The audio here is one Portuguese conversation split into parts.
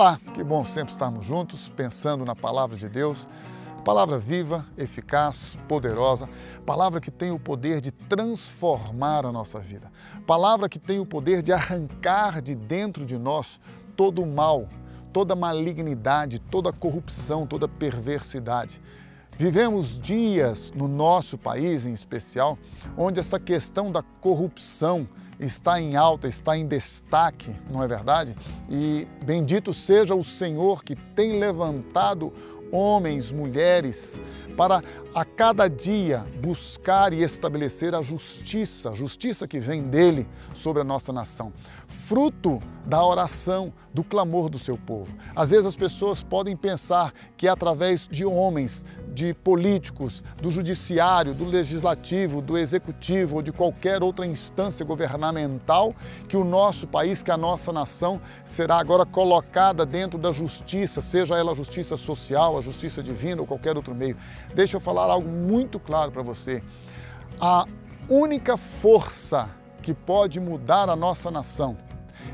Olá, que bom sempre estarmos juntos, pensando na palavra de Deus. Palavra viva, eficaz, poderosa, palavra que tem o poder de transformar a nossa vida, palavra que tem o poder de arrancar de dentro de nós todo o mal, toda malignidade, toda corrupção, toda perversidade. Vivemos dias no nosso país em especial, onde essa questão da corrupção está em alta, está em destaque, não é verdade? E bendito seja o Senhor que tem levantado homens, mulheres, para a cada dia buscar e estabelecer a justiça, a justiça que vem dele sobre a nossa nação, fruto da oração, do clamor do seu povo. Às vezes as pessoas podem pensar que é através de homens, de políticos, do judiciário, do legislativo, do executivo ou de qualquer outra instância governamental que o nosso país, que a nossa nação será agora colocada dentro da justiça, seja ela a justiça social, a justiça divina ou qualquer outro meio. Deixa eu falar algo muito claro para você. A única força que pode mudar a nossa nação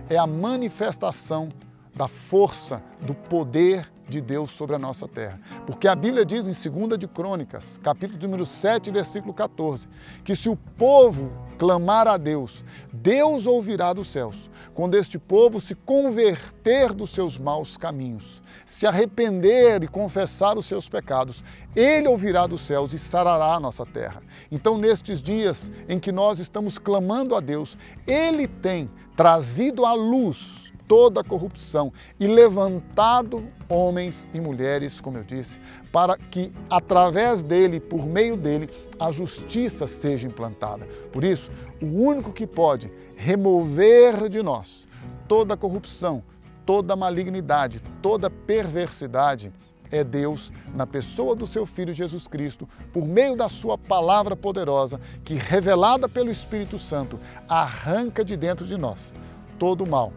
é a manifestação da força, do poder de Deus sobre a nossa terra. Porque a Bíblia diz em 2 de Crônicas, capítulo número 7, versículo 14, que se o povo clamar a Deus, Deus ouvirá dos céus, quando este povo se converter dos seus maus caminhos, se arrepender e confessar os seus pecados, ele ouvirá dos céus e sarará a nossa terra. Então, nestes dias em que nós estamos clamando a Deus, ele tem trazido à luz toda a corrupção e levantado homens e mulheres, como eu disse, para que através dele, por meio dele, a justiça seja implantada. Por isso, o único que pode remover de nós toda corrupção, toda malignidade, toda perversidade é Deus na pessoa do seu Filho Jesus Cristo, por meio da sua palavra poderosa, que revelada pelo Espírito Santo, arranca de dentro de nós todo o mal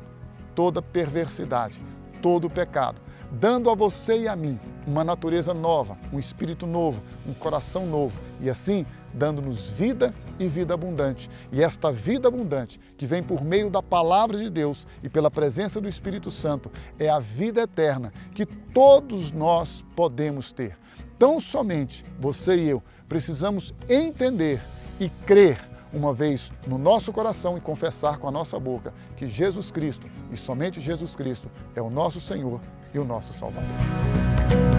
toda perversidade, todo pecado, dando a você e a mim uma natureza nova, um espírito novo, um coração novo e assim dando-nos vida e vida abundante. E esta vida abundante, que vem por meio da palavra de Deus e pela presença do Espírito Santo, é a vida eterna que todos nós podemos ter. Tão somente você e eu precisamos entender e crer uma vez no nosso coração e confessar com a nossa boca que Jesus Cristo e somente Jesus Cristo é o nosso Senhor e o nosso Salvador.